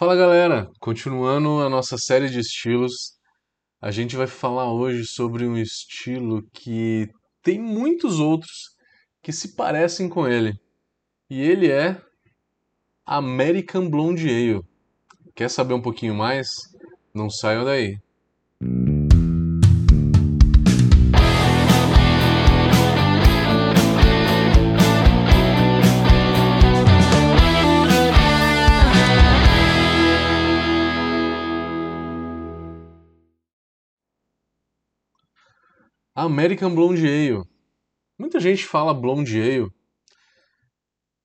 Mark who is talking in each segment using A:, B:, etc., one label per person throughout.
A: Fala galera, continuando a nossa série de estilos, a gente vai falar hoje sobre um estilo que tem muitos outros que se parecem com ele. E ele é American Blonde Ale. Quer saber um pouquinho mais? Não saiam daí. American Blonde Ale. Muita gente fala Blonde Ale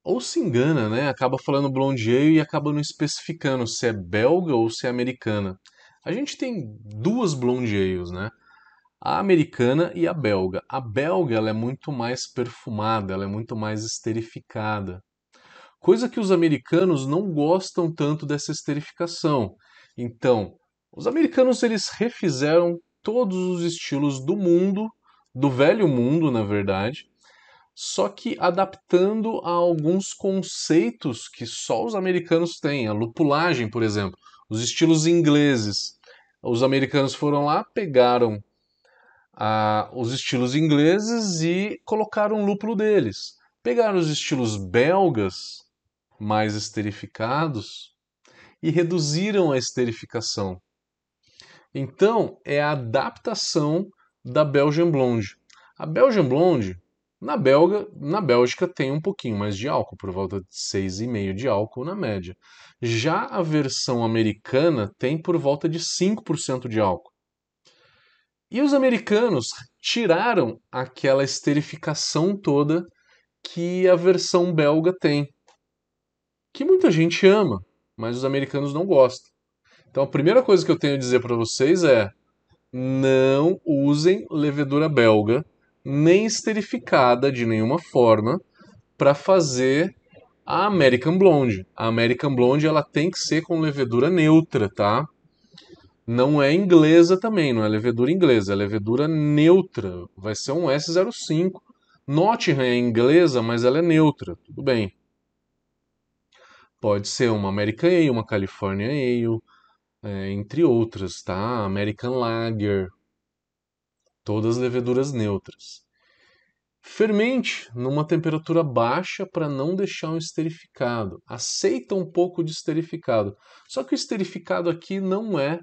A: ou se engana, né? Acaba falando Blonde Ale e acaba não especificando se é belga ou se é americana. A gente tem duas Blonde Ales, né? A americana e a belga. A belga ela é muito mais perfumada, ela é muito mais esterificada. Coisa que os americanos não gostam tanto dessa esterificação. Então, os americanos eles refizeram todos os estilos do mundo, do velho mundo, na verdade, só que adaptando a alguns conceitos que só os americanos têm. A lupulagem, por exemplo, os estilos ingleses. Os americanos foram lá, pegaram ah, os estilos ingleses e colocaram o lúpulo deles. Pegaram os estilos belgas, mais esterificados, e reduziram a esterificação. Então, é a adaptação da Belgian Blonde. A Belgian Blonde, na, Belga, na Bélgica, tem um pouquinho mais de álcool, por volta de 6,5% de álcool na média. Já a versão americana tem por volta de 5% de álcool. E os americanos tiraram aquela esterificação toda que a versão belga tem, que muita gente ama, mas os americanos não gostam. Então a primeira coisa que eu tenho a dizer para vocês é: não usem levedura belga, nem esterificada de nenhuma forma, para fazer a American Blonde. A American Blonde ela tem que ser com levedura neutra, tá? Não é inglesa também, não é levedura inglesa, é levedura neutra. Vai ser um S05. Nottingham é inglesa, mas ela é neutra, tudo bem. Pode ser uma American Ale, uma California Ale, é, entre outras, tá? American Lager, todas leveduras neutras. Fermente numa temperatura baixa para não deixar um esterificado. Aceita um pouco de esterificado. Só que o esterificado aqui não é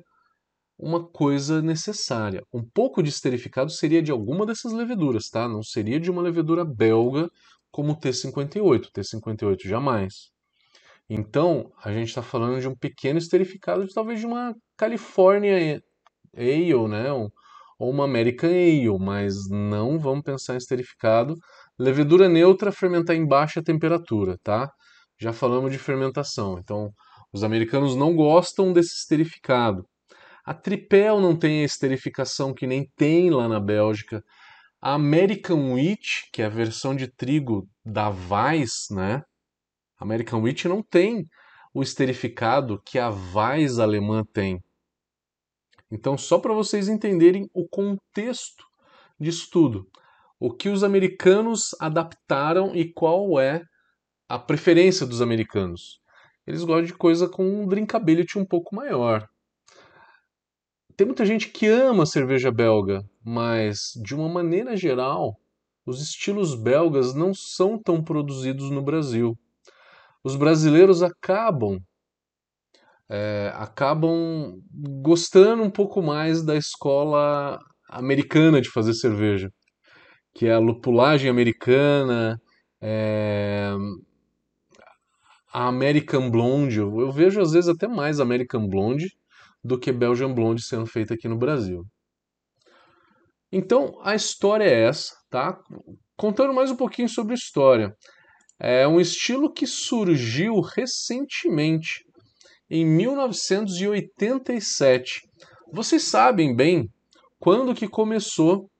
A: uma coisa necessária. Um pouco de esterificado seria de alguma dessas leveduras, tá? Não seria de uma levedura belga como o T58. T58 jamais. Então, a gente está falando de um pequeno esterificado, de, talvez de uma California Ale, né? ou uma American Ale, mas não vamos pensar em esterificado. Levedura neutra, fermentar em baixa temperatura, tá? Já falamos de fermentação, então os americanos não gostam desse esterificado. A Tripel não tem a esterificação que nem tem lá na Bélgica. A American Wheat, que é a versão de trigo da Weiss, né? American Wheat não tem o esterificado que a Weiss alemã tem. Então, só para vocês entenderem o contexto disso tudo, o que os americanos adaptaram e qual é a preferência dos americanos. Eles gostam de coisa com um drinkability um pouco maior. Tem muita gente que ama cerveja belga, mas de uma maneira geral, os estilos belgas não são tão produzidos no Brasil os brasileiros acabam é, acabam gostando um pouco mais da escola americana de fazer cerveja, que é a lupulagem americana, é, a American Blonde. Eu vejo às vezes até mais American Blonde do que Belgian Blonde sendo feita aqui no Brasil. Então a história é essa, tá? Contando mais um pouquinho sobre história. É um estilo que surgiu recentemente, em 1987. Vocês sabem bem quando que começou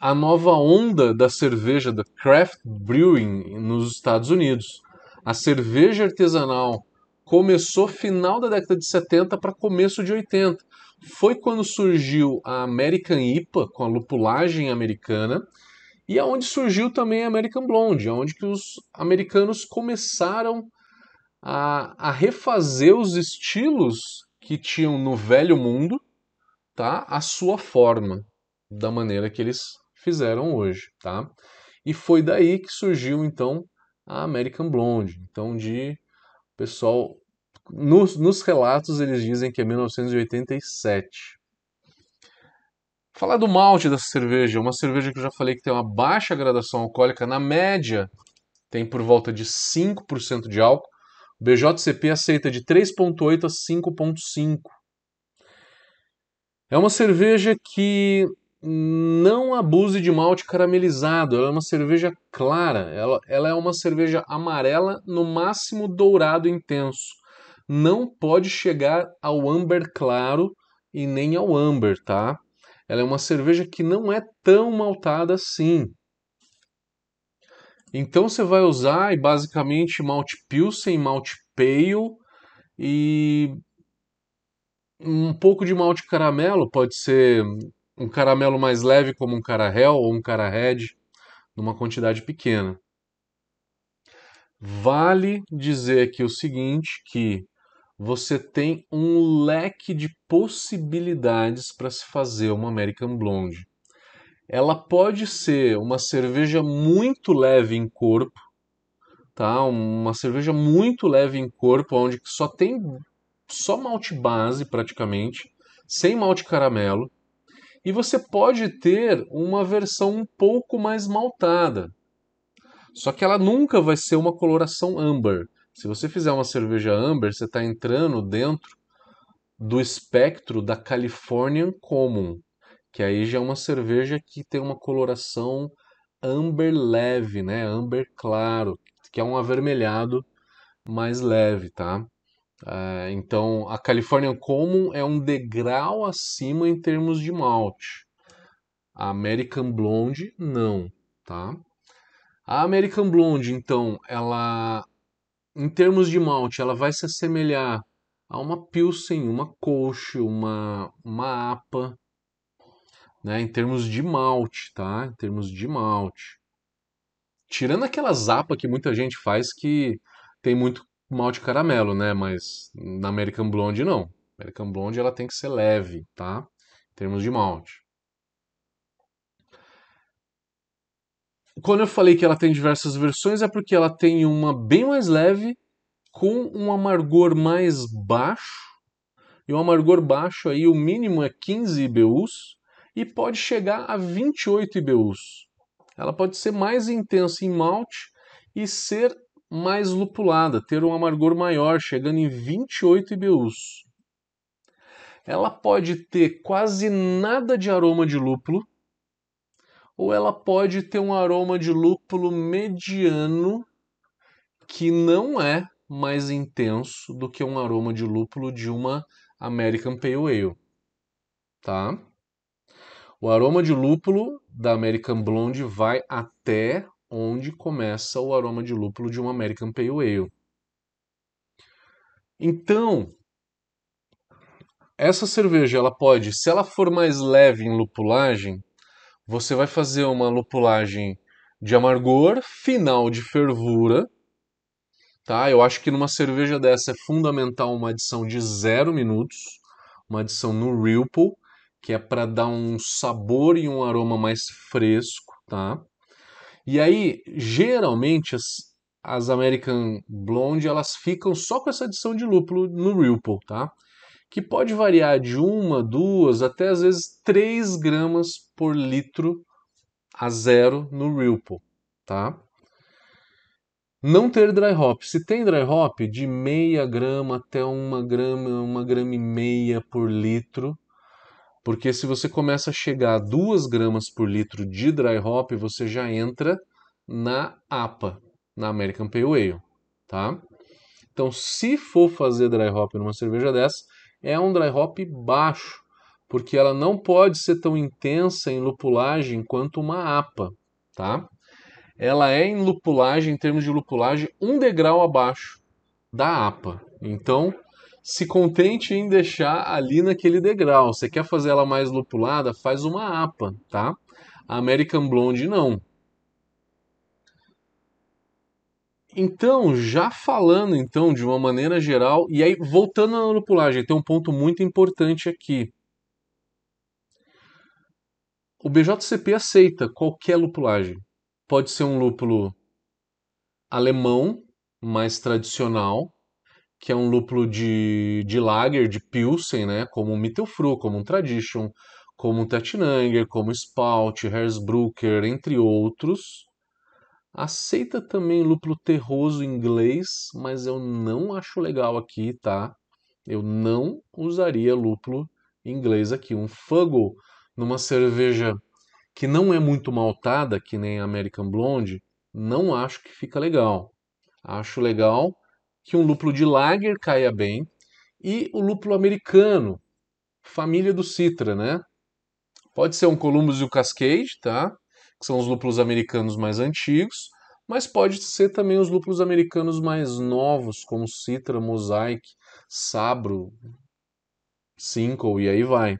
A: a nova onda da cerveja da craft brewing nos Estados Unidos. A cerveja artesanal começou final da década de 70 para começo de 80. Foi quando surgiu a American IPA com a lupulagem americana e é onde surgiu também a American Blonde, onde que os americanos começaram a, a refazer os estilos que tinham no velho mundo, tá? A sua forma, da maneira que eles fizeram hoje, tá? E foi daí que surgiu então a American Blonde. Então de pessoal nos, nos relatos eles dizem que é 1987. Falar do malte dessa cerveja, uma cerveja que eu já falei que tem uma baixa gradação alcoólica, na média tem por volta de 5% de álcool. BJCP aceita de 3,8 a 5,5. É uma cerveja que não abuse de malte caramelizado. Ela é uma cerveja clara. Ela, ela é uma cerveja amarela, no máximo dourado intenso. Não pode chegar ao amber claro e nem ao amber, tá? Ela é uma cerveja que não é tão maltada assim. Então você vai usar basicamente malte pilsen, malte pale e um pouco de malte caramelo, pode ser um caramelo mais leve como um carahel ou um red, numa quantidade pequena. Vale dizer aqui o seguinte que você tem um leque de possibilidades para se fazer uma American Blonde. Ela pode ser uma cerveja muito leve em corpo, tá? Uma cerveja muito leve em corpo, onde só tem só malte base praticamente, sem malte caramelo. E você pode ter uma versão um pouco mais maltada. Só que ela nunca vai ser uma coloração amber. Se você fizer uma cerveja amber, você está entrando dentro do espectro da Californian Common, que aí já é uma cerveja que tem uma coloração amber leve, né? Amber claro, que é um avermelhado mais leve, tá? É, então, a California Common é um degrau acima em termos de malte. A American Blonde, não, tá? A American Blonde, então, ela, em termos de malte, ela vai se assemelhar a uma Pilsen, uma Kolsch, uma, uma APA, né? Em termos de malte, tá? Em termos de malte. Tirando aquelas APA que muita gente faz que tem muito malte caramelo, né? Mas na American Blonde não. American Blonde ela tem que ser leve, tá? Em termos de malte. Quando eu falei que ela tem diversas versões é porque ela tem uma bem mais leve com um amargor mais baixo. E o amargor baixo aí o mínimo é 15 IBUs e pode chegar a 28 IBUs. Ela pode ser mais intensa em malte e ser mais lupulada, ter um amargor maior, chegando em 28 IBUs. Ela pode ter quase nada de aroma de lúpulo, ou ela pode ter um aroma de lúpulo mediano que não é mais intenso do que um aroma de lúpulo de uma American Pale Ale, tá? O aroma de lúpulo da American Blonde vai até onde começa o aroma de lúpulo de um American Pale Ale. Então, essa cerveja, ela pode, se ela for mais leve em lupulagem, você vai fazer uma lupulagem de amargor, final de fervura, tá? Eu acho que numa cerveja dessa é fundamental uma adição de zero minutos, uma adição no Ripple, que é para dar um sabor e um aroma mais fresco, tá? E aí, geralmente, as, as American Blonde, elas ficam só com essa adição de lúpulo no Ripple, tá? Que pode variar de uma, duas, até às vezes 3 gramas por litro a zero no Ripple, tá? Não ter dry hop. Se tem dry hop, de meia grama até uma grama, uma grama e meia por litro, porque se você começa a chegar a 2 gramas por litro de dry hop, você já entra na APA, na American Pale Ale, tá? Então, se for fazer dry hop numa cerveja dessa, é um dry hop baixo, porque ela não pode ser tão intensa em lupulagem quanto uma APA, tá? Ela é em lupulagem, em termos de lupulagem, um degrau abaixo da APA. Então, se contente em deixar ali naquele degrau. Você quer fazer ela mais lupulada? Faz uma APA, tá? A American Blonde não. Então, já falando então de uma maneira geral, e aí voltando na lupulagem, tem um ponto muito importante aqui. O BJCP aceita qualquer lupulagem. Pode ser um lúpulo alemão, mais tradicional, que é um lúpulo de, de lager, de Pilsen, né? como um Mittelfru, como um Tradition, como um Tettnanger, como Spout, Hersbrucker, entre outros. Aceita também lúpulo terroso inglês, mas eu não acho legal aqui, tá? Eu não usaria lúpulo inglês aqui. Um Fuggle numa cerveja que não é muito maltada, que nem American Blonde, não acho que fica legal. Acho legal que um lúpulo de lager caia bem e o lúpulo americano, família do Citra, né? Pode ser um Columbus e o Cascade, tá? Que são os lúpulos americanos mais antigos, mas pode ser também os lúpulos americanos mais novos, como Citra, Mosaic, Sabro, Cinco e aí vai,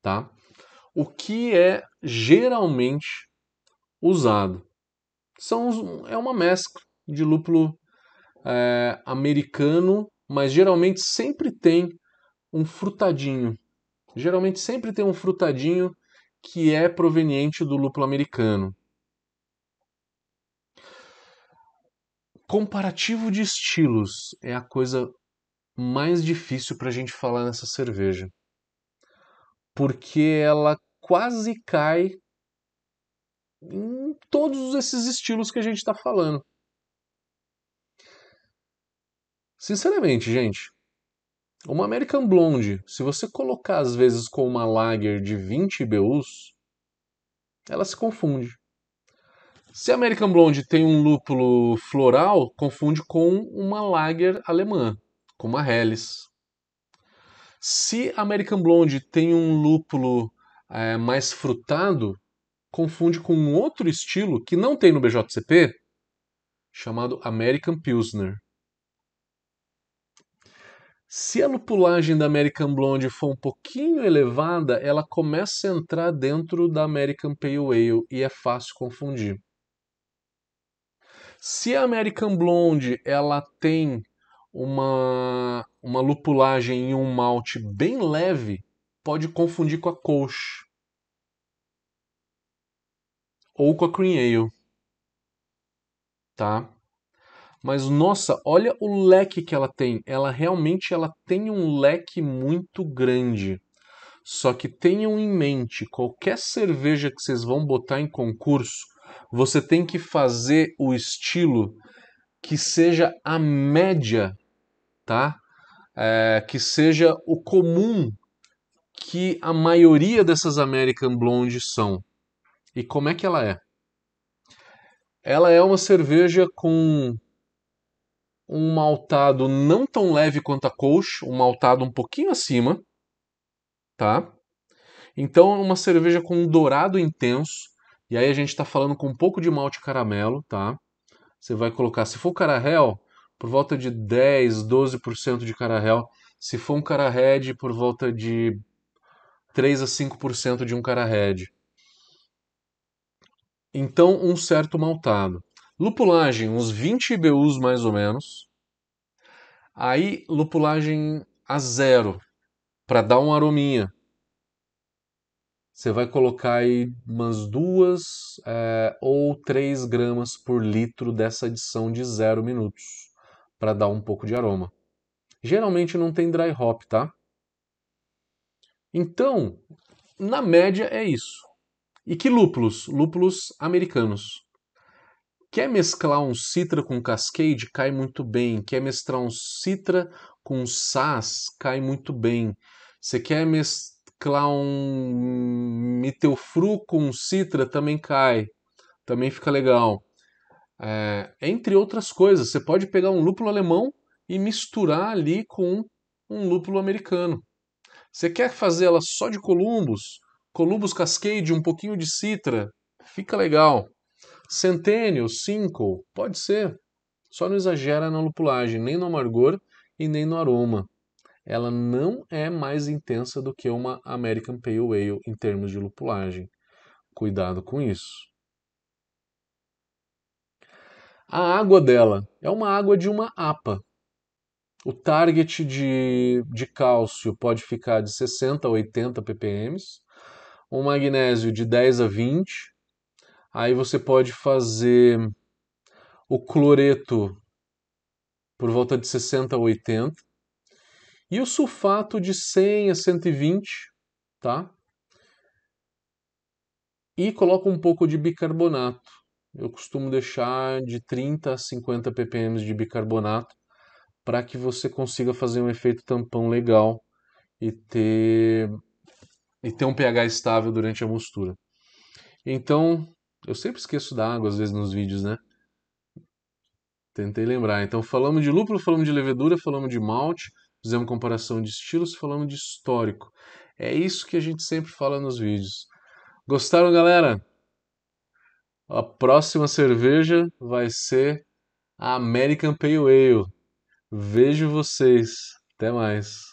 A: tá? O que é geralmente usado são é uma mescla de lúpulo é, americano, mas geralmente sempre tem um frutadinho. Geralmente sempre tem um frutadinho que é proveniente do lúpulo americano. Comparativo de estilos é a coisa mais difícil para a gente falar nessa cerveja. Porque ela quase cai em todos esses estilos que a gente está falando. Sinceramente, gente, uma American Blonde, se você colocar às vezes com uma lager de 20 IBUs, ela se confunde. Se a American Blonde tem um lúpulo floral, confunde com uma lager alemã, com uma Helles. Se a American Blonde tem um lúpulo é, mais frutado, confunde com um outro estilo que não tem no BJCP, chamado American Pilsner. Se a lupulagem da American Blonde for um pouquinho elevada, ela começa a entrar dentro da American Pale Ale e é fácil confundir. Se a American Blonde ela tem uma, uma lupulagem em um malte bem leve, pode confundir com a Kolsch ou com a Cream Ale, tá? Mas nossa, olha o leque que ela tem. Ela realmente ela tem um leque muito grande. Só que tenham em mente, qualquer cerveja que vocês vão botar em concurso, você tem que fazer o estilo que seja a média, tá? É, que seja o comum que a maioria dessas American Blondes são. E como é que ela é? Ela é uma cerveja com um maltado não tão leve quanto a Kolsch, um maltado um pouquinho acima, tá? Então, uma cerveja com um dourado intenso, e aí a gente está falando com um pouco de malte caramelo, tá? Você vai colocar, se for carahel, por volta de 10, 12% de carahel. Se for um carahedge, por volta de 3 a 5% de um carahedge. Então, um certo maltado. Lupulagem, uns 20 IBUs mais ou menos. Aí, lupulagem a zero, para dar um arominha. Você vai colocar aí umas duas é, ou três gramas por litro dessa adição de zero minutos, para dar um pouco de aroma. Geralmente não tem dry hop, tá? Então, na média é isso. E que lúpulos? Lúpulos americanos. Quer mesclar um Citra com Cascade? Cai muito bem. Quer mesclar um Citra com Sass? Cai muito bem. Você quer mesclar um Mittelfru com Citra? Também cai. Também fica legal. É, entre outras coisas, você pode pegar um lúpulo alemão e misturar ali com um lúpulo americano. Você quer fazer ela só de Columbus? Columbus Cascade, um pouquinho de Citra? Fica legal. Centênio, cinco, pode ser. Só não exagera na lupulagem, nem no amargor e nem no aroma. Ela não é mais intensa do que uma American Pale Ale em termos de lupulagem. Cuidado com isso. A água dela é uma água de uma APA. O target de, de cálcio pode ficar de 60 a 80 ppm, o magnésio de 10 a 20. Aí você pode fazer o cloreto por volta de 60 a 80. E o sulfato de 100 a 120, tá? E coloco um pouco de bicarbonato. Eu costumo deixar de 30 a 50 ppm de bicarbonato para que você consiga fazer um efeito tampão legal e ter e ter um pH estável durante a mostura. Então, eu sempre esqueço da água às vezes nos vídeos, né? Tentei lembrar. Então, falamos de lúpulo, falamos de levedura, falamos de malte, fizemos comparação de estilos, falamos de histórico. É isso que a gente sempre fala nos vídeos. Gostaram, galera? A próxima cerveja vai ser a American Pale Ale. Vejo vocês. Até mais.